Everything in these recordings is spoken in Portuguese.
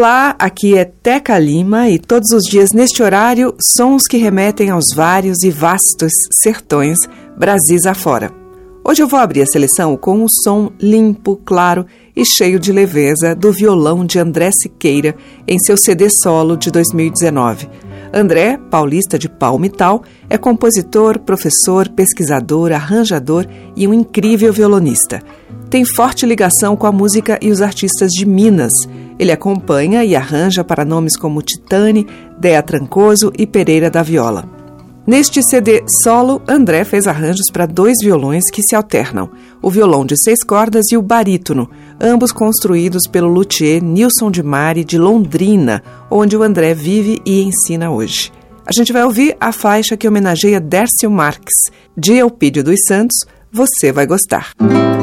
Olá, aqui é Teca Lima e todos os dias neste horário, sons que remetem aos vários e vastos sertões Brasis afora. Hoje eu vou abrir a seleção com um som limpo, claro e cheio de leveza do violão de André Siqueira em seu CD solo de 2019. André, paulista de Palmital, é compositor, professor, pesquisador, arranjador e um incrível violonista. Tem forte ligação com a música e os artistas de Minas. Ele acompanha e arranja para nomes como Titane, Dea Trancoso e Pereira da Viola. Neste CD solo, André fez arranjos para dois violões que se alternam: o violão de seis cordas e o barítono, ambos construídos pelo luthier Nilson de Mari de Londrina, onde o André vive e ensina hoje. A gente vai ouvir a faixa que homenageia Dércio Marques, de Elpídio dos Santos. Você vai gostar. Música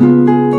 Música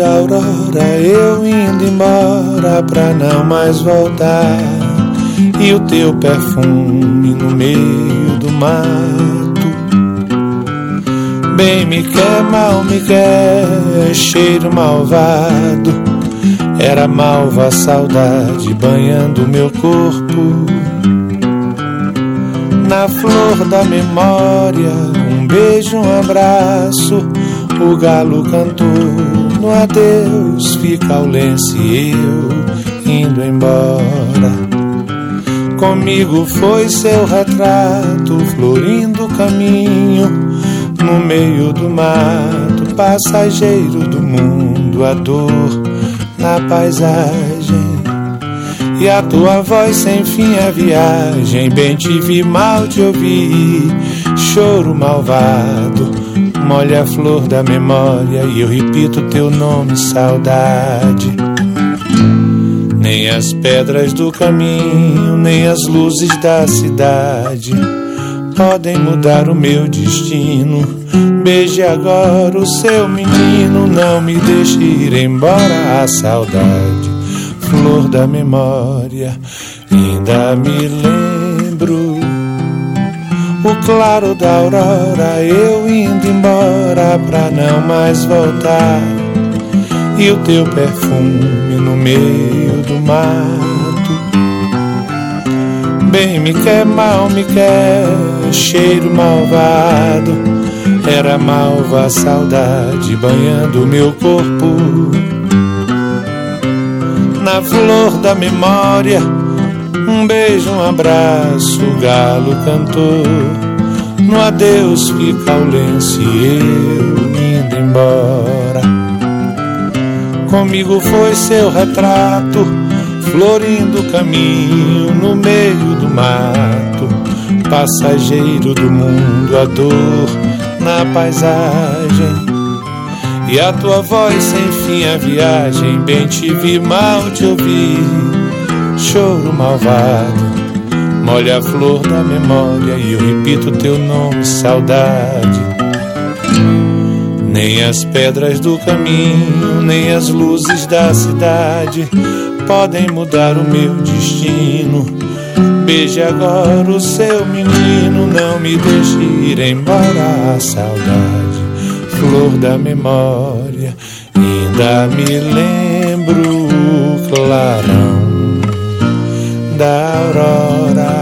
da aurora, eu indo embora pra não mais voltar. E o teu perfume no meio do mato. Bem me quer, mal me quer, cheiro malvado. Era malva saudade banhando meu corpo. Na flor da memória, um beijo, um abraço o galo cantou no adeus, fica o lenço e eu indo embora. Comigo foi seu retrato, florindo o caminho, no meio do mato, passageiro do mundo, a dor na paisagem. E a tua voz sem fim a viagem, bem te vi, mal te ouvi, choro malvado molha a flor da memória e eu repito teu nome, saudade. Nem as pedras do caminho, nem as luzes da cidade podem mudar o meu destino. Beije agora o seu menino, não me deixe ir embora a saudade. Flor da memória, ainda me lembro o claro da aurora, eu indo embora pra não mais voltar. E o teu perfume no meio do mato. Bem me quer, mal me quer, cheiro malvado. Era malva a saudade banhando meu corpo. Na flor da memória um beijo, um abraço, o galo cantou. No adeus fica o lenço e eu indo embora. Comigo foi seu retrato, florindo o caminho no meio do mato. Passageiro do mundo, a dor na paisagem. E a tua voz sem fim a viagem, bem te vi, mal te ouvi choro malvado. Molha a flor da memória e eu repito teu nome, saudade. Nem as pedras do caminho, nem as luzes da cidade podem mudar o meu destino. Beije agora o seu menino, não me deixe ir embora a saudade. Flor da memória, ainda me lembro clarão da aurora.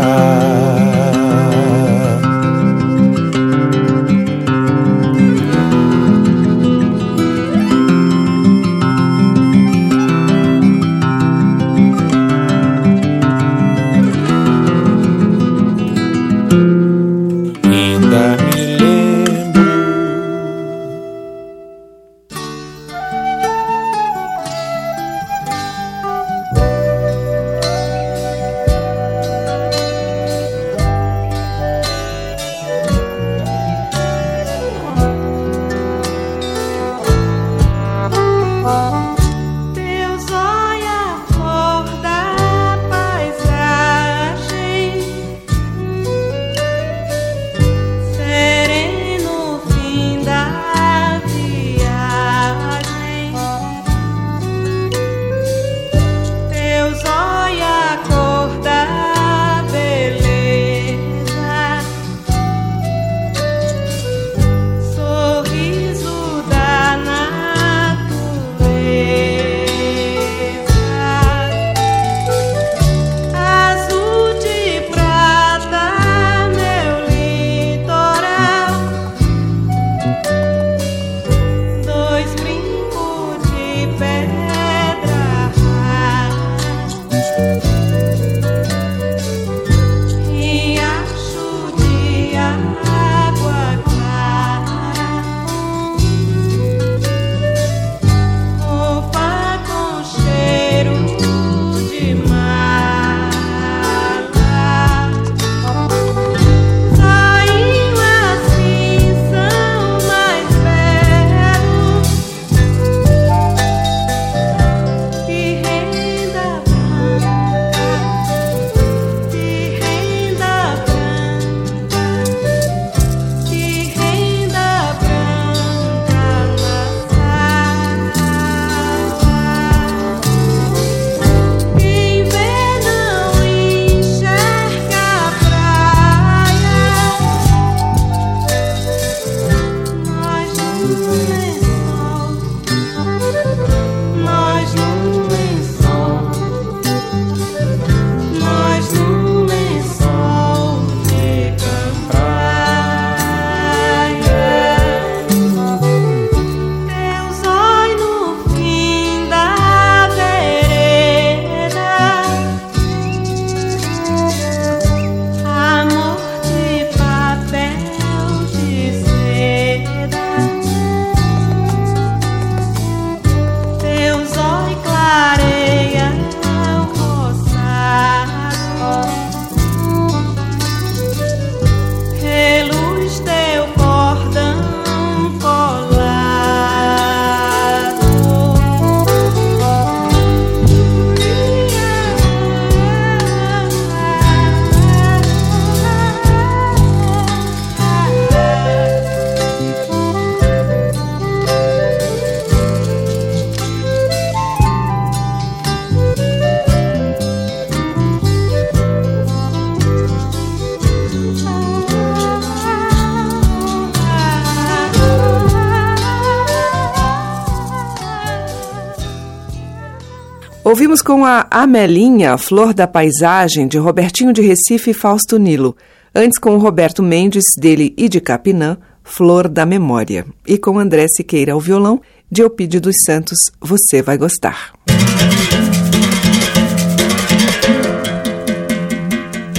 Com a Amelinha, Flor da Paisagem, de Robertinho de Recife e Fausto Nilo. Antes com o Roberto Mendes, dele e de Capinã, Flor da Memória. E com André Siqueira ao violão, de Eupídio dos Santos, Você Vai Gostar.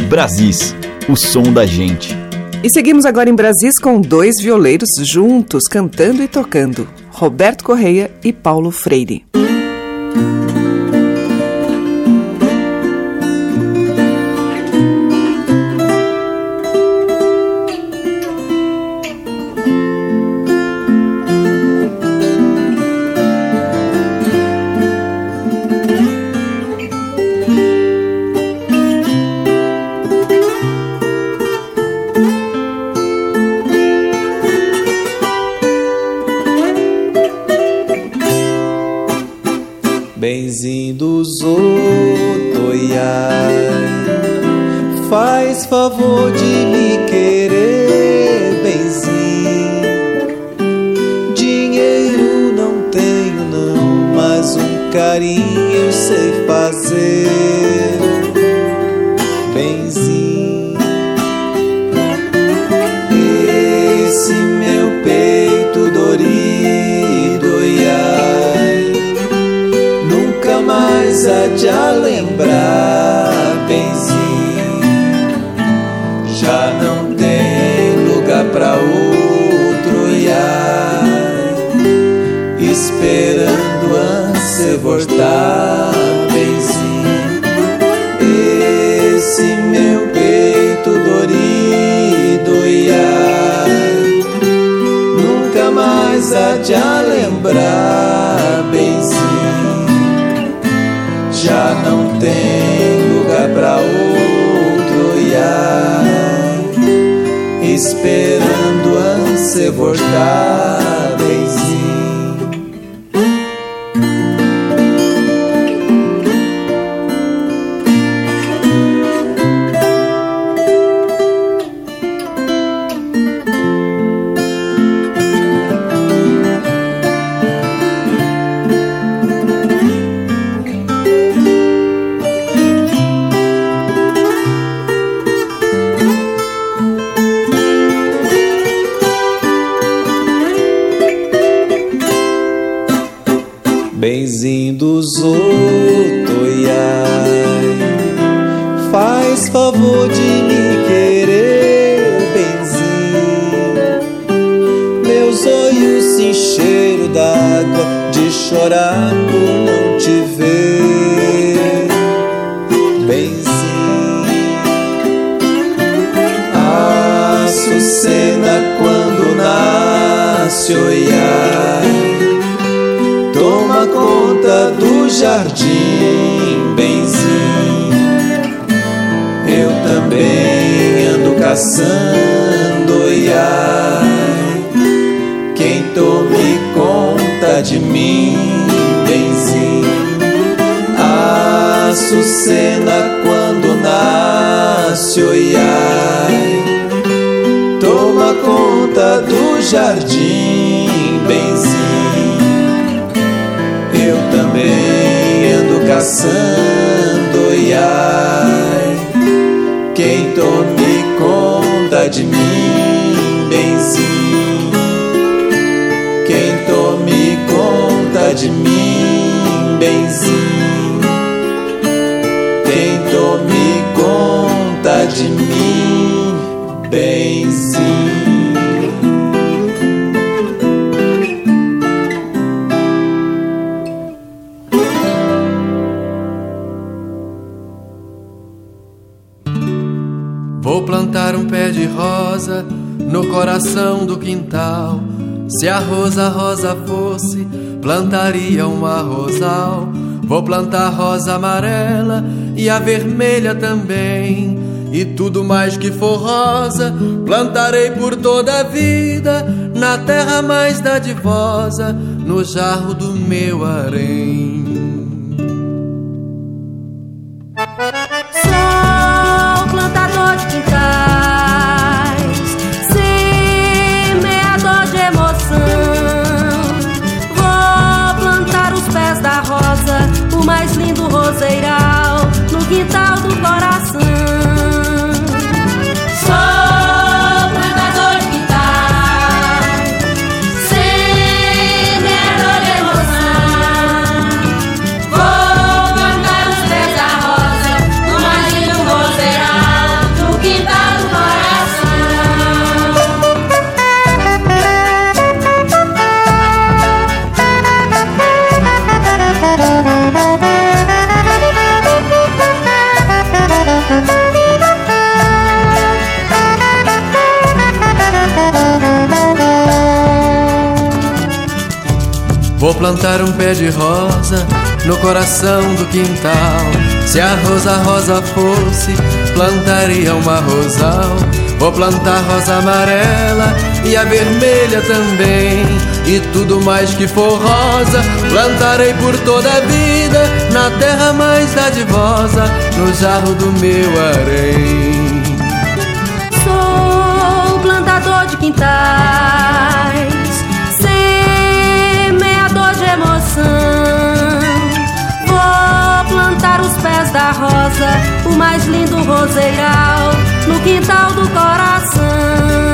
Brasis, o som da gente. E seguimos agora em Brasis com dois violeiros juntos, cantando e tocando, Roberto Correia e Paulo Freire. Tem lugar pra outro ai esperando a se voltar conta do jardim, benzinho. Eu também ando caçando, oiai, quem tome conta de mim, benzinho. Quem tome conta de mim, benzinho. Quem tome conta de mim. Vou quintal se a rosa rosa fosse, plantaria uma rosal. Vou plantar rosa amarela e a vermelha também. E tudo mais que for rosa, plantarei por toda a vida, na terra mais dadivosa, no jarro do meu harém. Plantar um pé de rosa no coração do quintal. Se a rosa rosa fosse, plantaria uma rosal. Vou plantar rosa amarela e a vermelha também. E tudo mais que for rosa, plantarei por toda a vida. Na terra mais dadivosa, no jarro do meu harém. Sou plantador de quintais, plantar os pés da rosa, o mais lindo roseiral, no quintal do coração.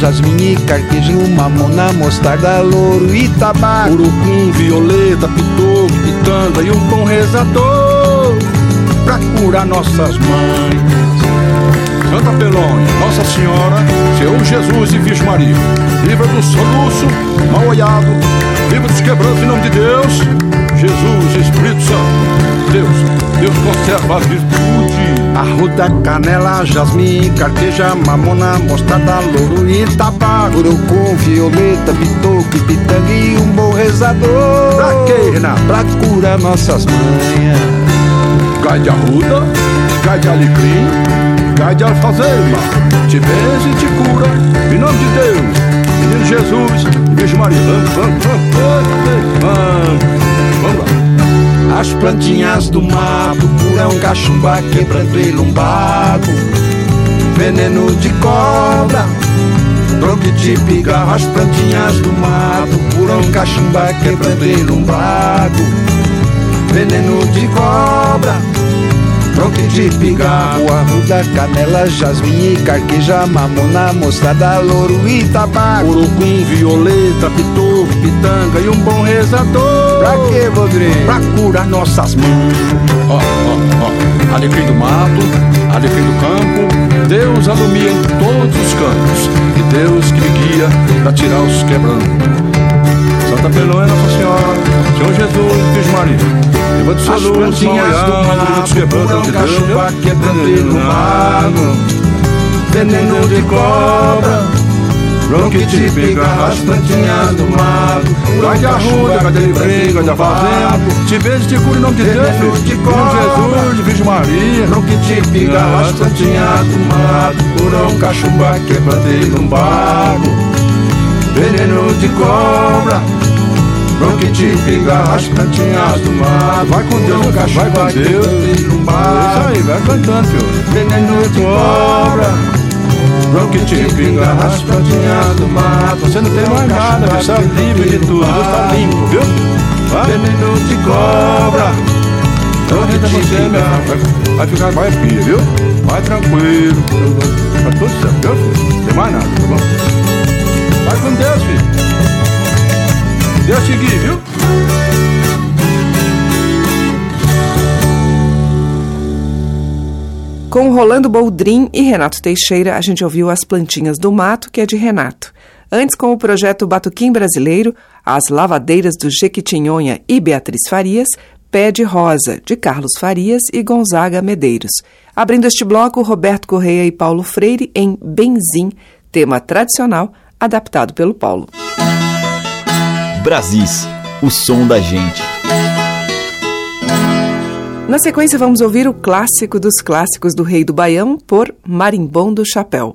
Jasmim carquejo, mamona, mostarda, louro e tabaco, urucum, violeta, pitoco, pitanga e um pão rezador pra curar nossas mães. Santa Pelônia, Nossa Senhora, Senhor Jesus e Virgem Maria, livra do soluço, mal olhado, livra dos quebrantos em nome de Deus, Jesus, Espírito Santo, Deus, Deus conserva a virtude. Arruda, canela, jasmim, carqueja, mamona, mostarda, louro e tabaco, urucum, violeta, bitoque, pitanga e um bom rezador. Pra quê, Renato? Pra curar nossas manhas gai de arruda, gai de alecrim, gai de alfazema, te benze e te cura, em nome de Deus, menino Jesus Virgem Maria. Vamos lá. As plantinhas do mato, purão, cachumba, quebrando e lumbago, veneno de cobra, bronquite, pigarro, as plantinhas do mato, purão, cachumba, quebrando e lumbago, veneno de cobra de pigarro, arruda, canela, jasmim e carqueja, mamona, mostarda, louro e tabaco. Urucum, violeta, pitor, pitanga e um bom rezador. Pra que, Rodrigo? Pra curar nossas mãos. Ó, ó, ó. Alecrim do mato, alecrim do campo, Deus alumia em todos os cantos. E Deus que me guia pra tirar os quebrando. Santa Pelônia, Nossa Senhora, Senhor Jesus, Virgem Maria. Leva de sua luz, plantinhas do mato, quebrando de cachumba, quebrando no mago, veneno de cobra, bronquite, pigarra, as plantinhas do mato, Vai de arruda, cadê de briga, de fazenda, te vejo, te cura em nome de Deus, veneno de cobra, Jesus, de Virgem Maria, bronquite, pigarra, as plantinhas do mato, curão, cachumba, quebrando no bago, veneno de cobra, Bronquite, as plantinhas do mar. Vai com Deus, cachorro, vai com Deus. no mar. Isso aí, vai cantando, filho. Veneno de cobra Bronquite, pigarra, as plantinhas do mar. Você não tem mais nada, você é livre de tudo. Deus tá limpo, viu? Vai. Veneno de cobra. Bronquite, pigarra vai, vai ficar mais firme, viu? Vai tranquilo. Tá tudo certo, viu, filho? Não tem mais nada, tá bom? Vai com Deus, filho Deus te guie, viu? Com Rolando Boldrin e Renato Teixeira, a gente ouviu As Plantinhas do Mato, que é de Renato. Antes, com o projeto Batuquim Brasileiro, As Lavadeiras do Jequitinhonha e Beatriz Farias, Pé de Rosa, de Carlos Farias e Gonzaga Medeiros. Abrindo este bloco, Roberto Correia e Paulo Freire em Benzim, tema tradicional adaptado pelo Paulo. Brasis, o som da gente. Na sequência, vamos ouvir o clássico dos clássicos do Rei do Baião por Marimbom do Chapéu.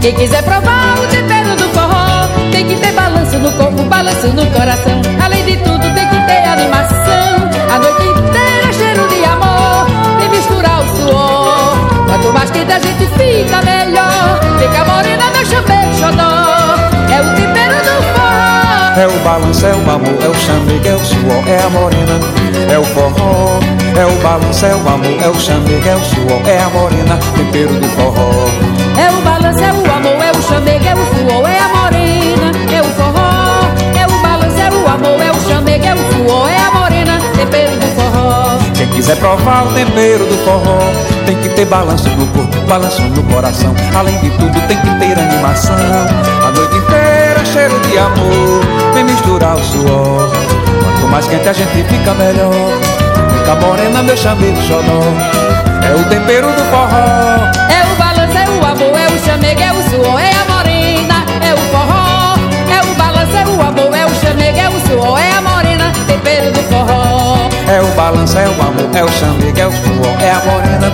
Quem quiser provar o tempero do forró Tem que ter balanço no corpo, balanço no coração. Além de tudo tem que ter animação. A noite inteira cheiro de amor E misturar o suor. Quanto mais quente a gente fica melhor. Fica morena meu chamego xodó. É o tempero do forró É o balanço, é o amor, é o chamego, é o suor É a morena, é o forró é o balanço, é o amor, é o chamego, é o suor, é a morena, tempero do forró. É o balanço, é o amor, é o chamego, é o suor, é a morena, é o forró. É o balanço, é o amor, é o chamego, é o suor, é a morena, tempero do forró. Quem quiser provar o tempero do forró, tem que ter balanço no corpo, balanço no coração. Além de tudo, tem que ter animação. Cheiro de amor, vem misturar o suor. Quanto mais quente a gente fica melhor. Fica morena, meu chamego xodó. É o tempero do forró. É o balanço, é o amor, é o chamego, é o suor, é a morena, é o forró. É o balanço, é o amor, é o chamego, é o suor, é a morena, tempero do forró. É o balanço, é o amor, é o chamego, é o suor, é a morena,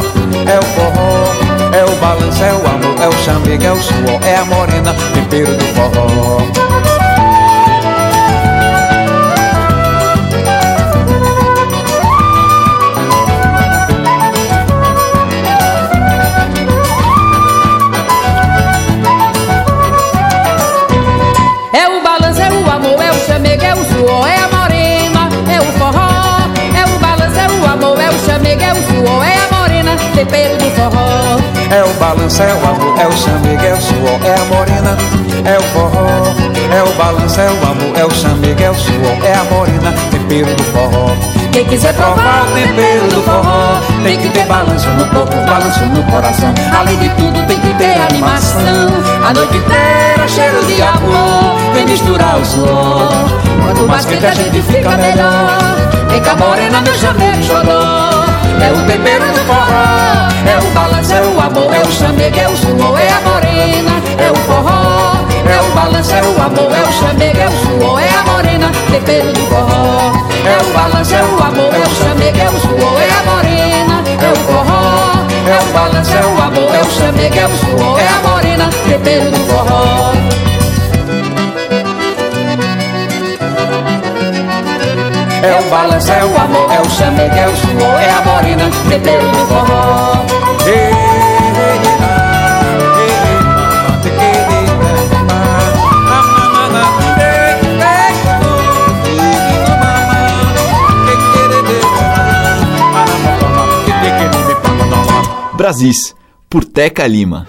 é o forró. É balanço, é o amor, é o chamego, é o suor, é a morena, tempero do forró. É o balanço, é o amor, é o chamego, é o suor, é a morena, é o forró. É o balanço, é o amor, é o chamego, é o suor, é a morena, tempero do forró. É o balanço, é o amor, é o chamego, é o suor, é a morena, é o forró. É o balanço, é o amor, é o chamego, é o suor, é a morena, tempero do forró. Quem quiser provar o tempero do forró, tem que ter balanço no corpo, balanço no coração. Além de tudo, tem que ter animação. A noite inteira, cheiro de amor, vem misturar o suor. Quanto mais quente a gente fica melhor. Vem cá, morena, meu chamego, xodó. É o tempero do forró, é o balanço, é o amor, é o chamego, é o suor, é a morena, é o forró. É o balanço, é o amor, é o chamego, é o suor, é a morena, tempero do forró. É o balanço, é o amor, é o chamego, é o suor, é a morena, é o forró. É o balanço, é o amor, é o chamego, é o suor, é a morena, tempero do forró. É o balanço, é o amor, é o chamego, é o suor, é a morena, tempero do forró. Brasis, por Teca Lima.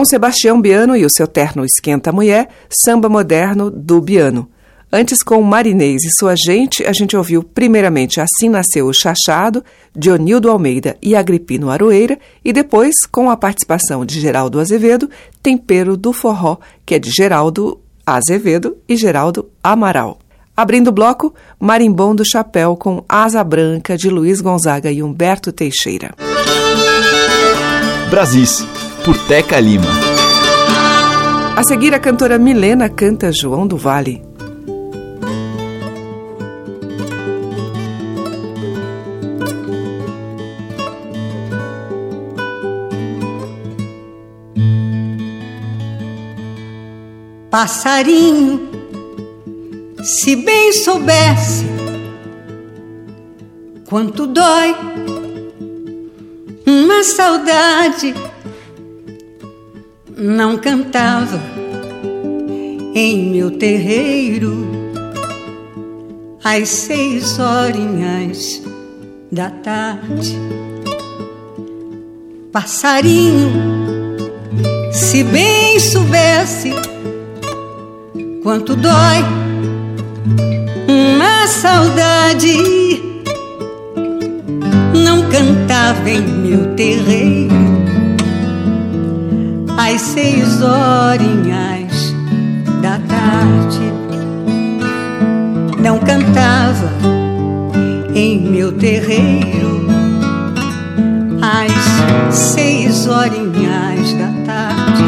Com Sebastião Biano e o seu terno Esquenta Mulher, samba moderno do Biano. Antes, com Marinês e sua gente, a gente ouviu primeiramente Assim Nasceu o Chachado, de Onildo Almeida e Agripino Aroeira, e depois, com a participação de Geraldo Azevedo, Tempero do Forró, que é de Geraldo Azevedo e Geraldo Amaral. Abrindo o bloco, Marimbom do Chapéu com Asa Branca, de Luiz Gonzaga e Humberto Teixeira. Brasis, por Teca Lima. A seguir, a cantora Milena canta João do Vale. Passarinho, se bem soubesse quanto dói uma saudade, não cantava em meu terreiro às seis horinhas da tarde. Passarinho, se bem soubesse quanto dói uma saudade. Não cantava em meu terreiro às seis horinhas da tarde. Não cantava em meu terreiro às seis horinhas da tarde.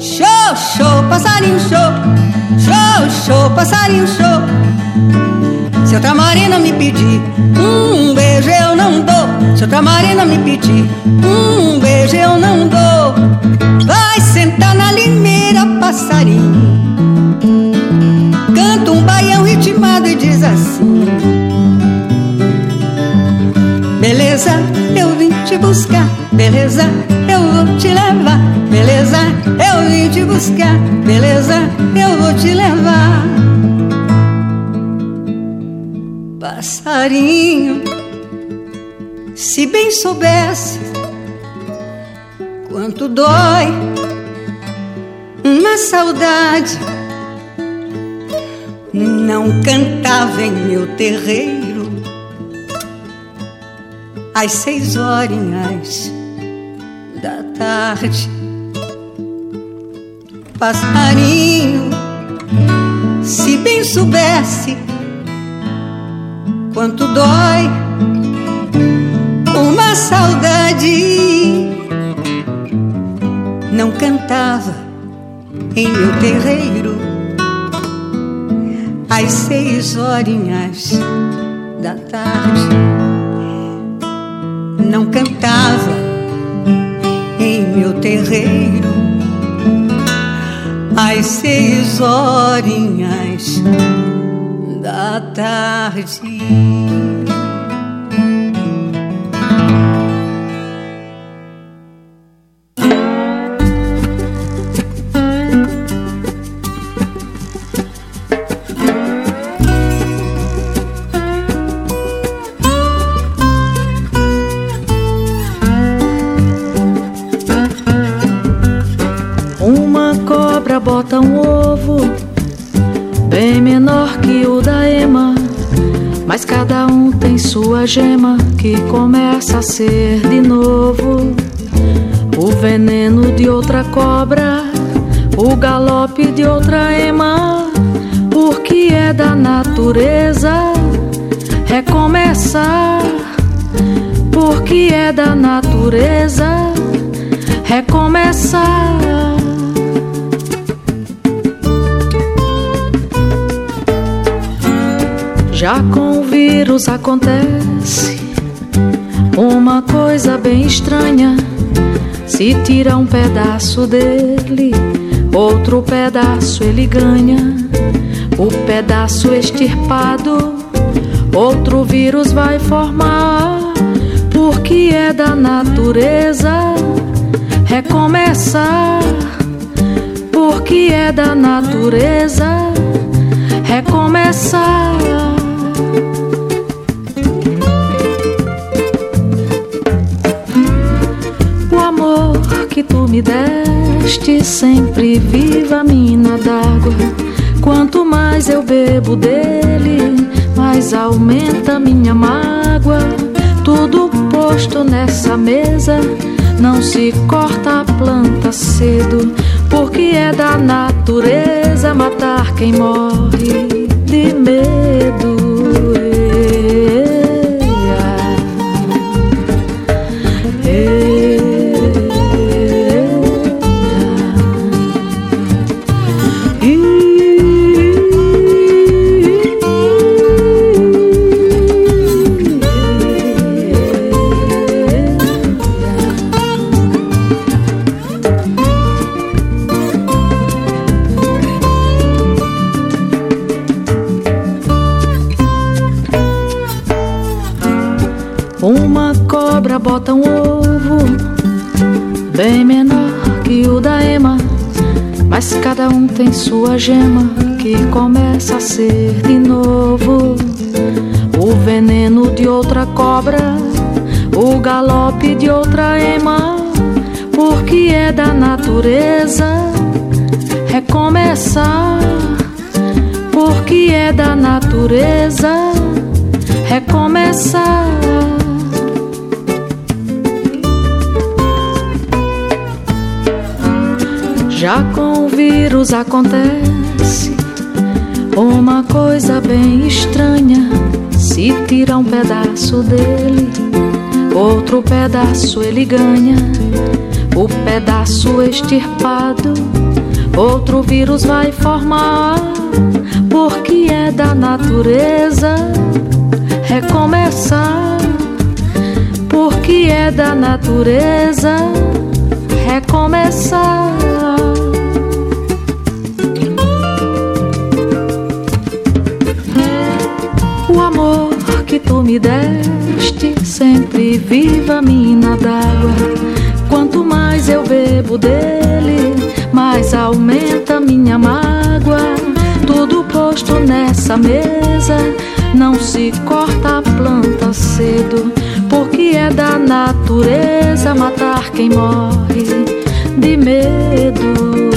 Show, show, passarinho, show, show, show, passarinho, show. Se outra marina me pedir um beijo, eu não dou. Se outra marina me pedir um beijo, eu não dou. Vai sentar na limeira, passarinho. Canta um baião ritmado e diz assim: Beleza, eu vim te buscar. Beleza, eu vou te levar. Beleza, eu vim te buscar. Beleza, eu vou te levar. Passarinho, se bem soubesse quanto dói uma saudade, não cantava em meu terreiro às seis horinhas da tarde. Passarinho, se bem soubesse quanto dói uma saudade, não cantava em meu terreiro às seis horinhas da tarde. Não cantava em meu terreiro às seis horinhas da tarde. Que começa a ser de novo. O veneno de outra cobra, o galope de outra ema, porque é da natureza recomeçar, porque é da natureza recomeçar. Já com o vírus acontece coisa bem estranha. Se tira um pedaço dele, outro pedaço ele ganha. O pedaço extirpado, outro vírus vai formar. Porque é da natureza recomeçar. Porque é da natureza recomeçar. Me deste, sempre viva mina d'água. Quanto mais eu bebo dele, mais aumenta minha mágoa. Tudo posto nessa mesa, não se corta a planta cedo, porque é da natureza matar quem morre de medo. Gema que começa a ser de novo. O veneno de outra cobra, o galope de outra ema, porque é da natureza recomeçar, porque é da natureza recomeçar. Já com o vírus acontece uma coisa bem estranha. Se tira um pedaço dele, outro pedaço ele ganha. O pedaço extirpado, outro vírus vai formar. Porque é da natureza recomeçar. Porque é da natureza recomeçar. Tu me deste, sempre viva mina d'água. Quanto mais eu bebo dele, mais aumenta minha mágoa. Tudo posto nessa mesa, não se corta a planta cedo, porque é da natureza matar quem morre de medo.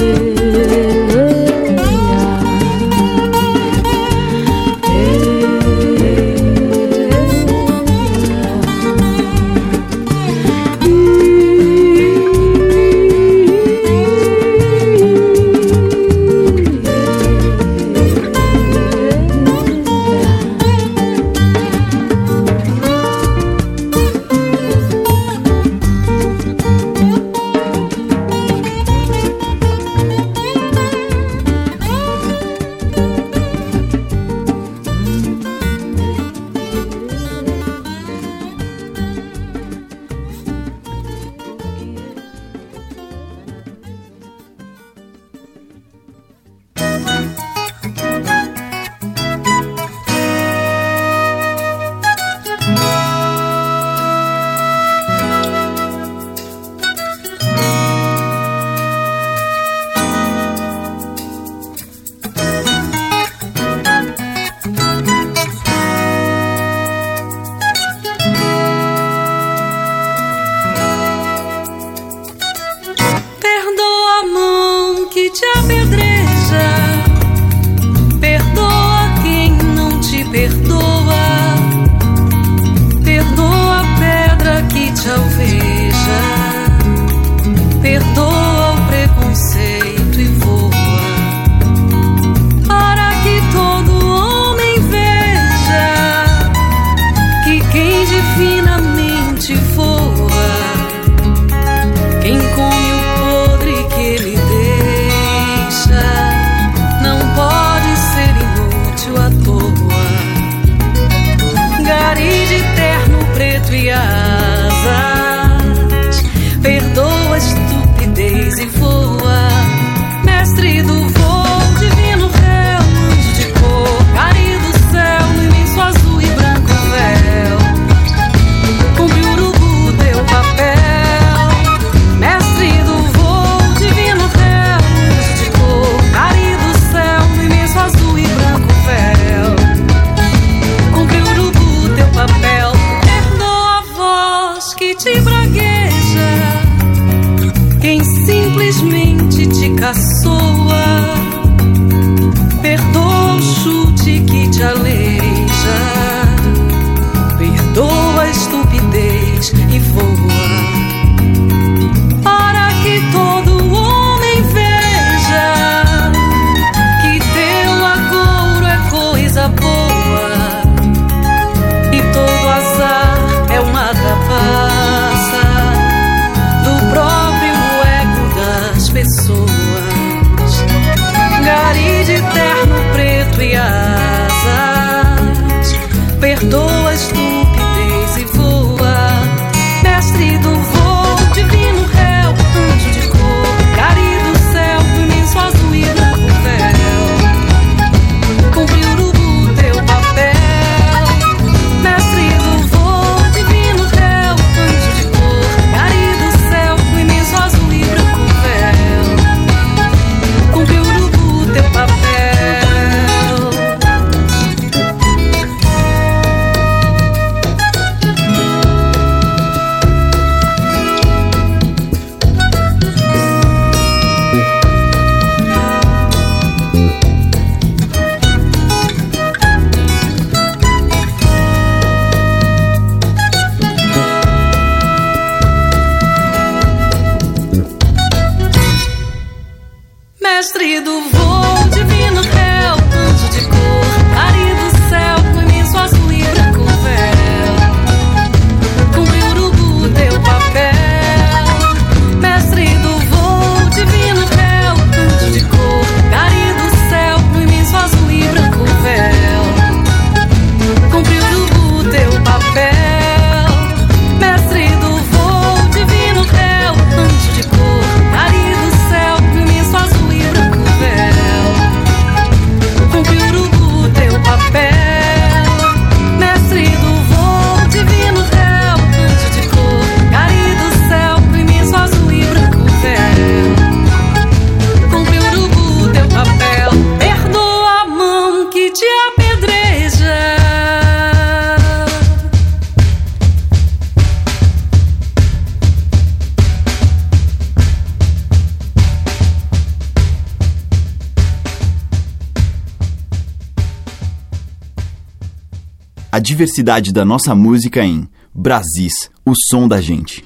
diversidade da nossa música em Brasis, o som da gente.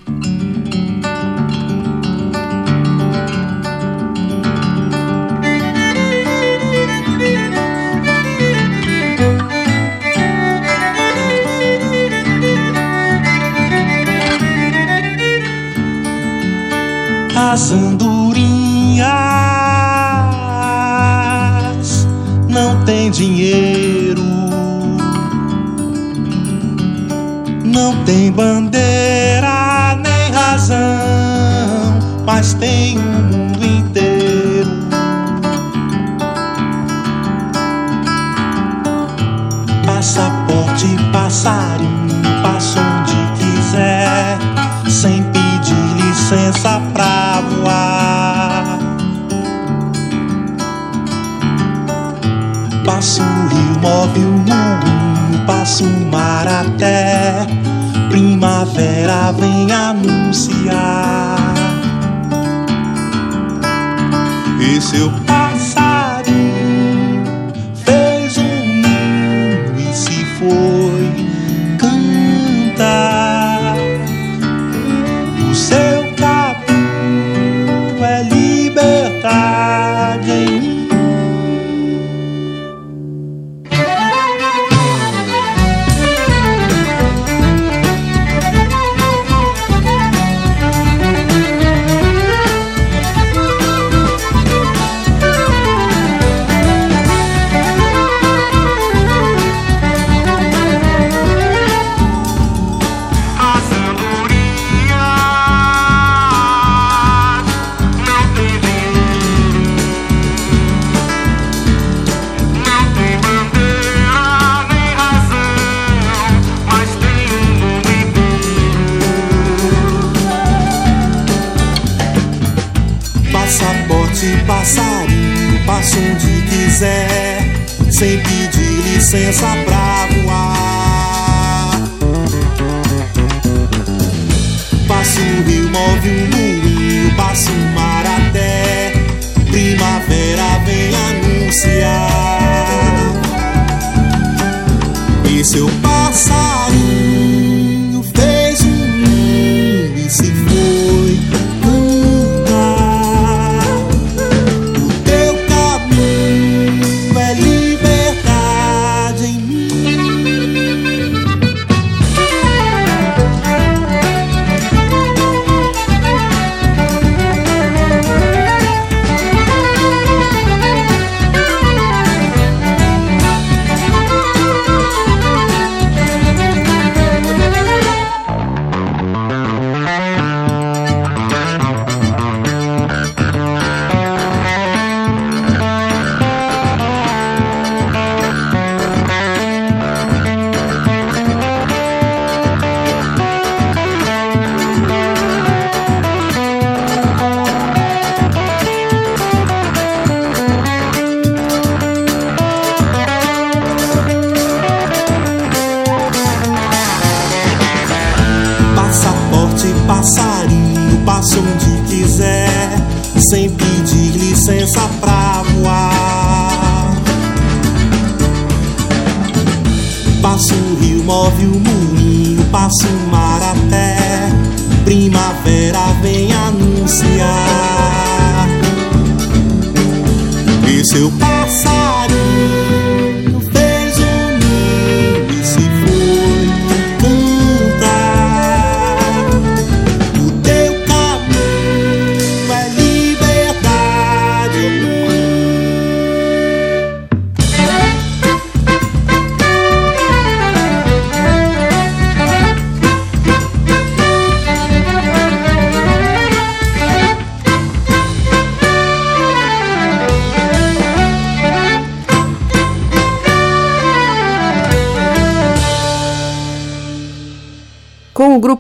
As andorinhas não têm dinheiro Não tem bandeira nem razão, mas tem o um mundo inteiro. Passaporte, passarinho, passa onde quiser, sem pedir licença pra voar. Passa o rio, move o mundo, passa o mar até primavera vem anunciar. E seu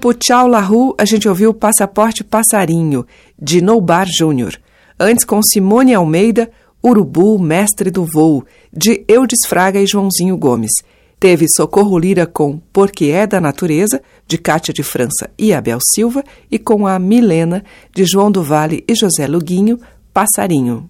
grupo Tchau La Rue, a gente ouviu Passaporte Passarinho, de Noubar Júnior. Antes, com Simone Almeida, Urubu, Mestre do Voo, de Eudes Fraga e Joãozinho Gomes. Teve Socorro Lira com Porque é da Natureza, de Cátia de França e Abel Silva, e com a Milena, de João do Vale e José Luguinho, Passarinho.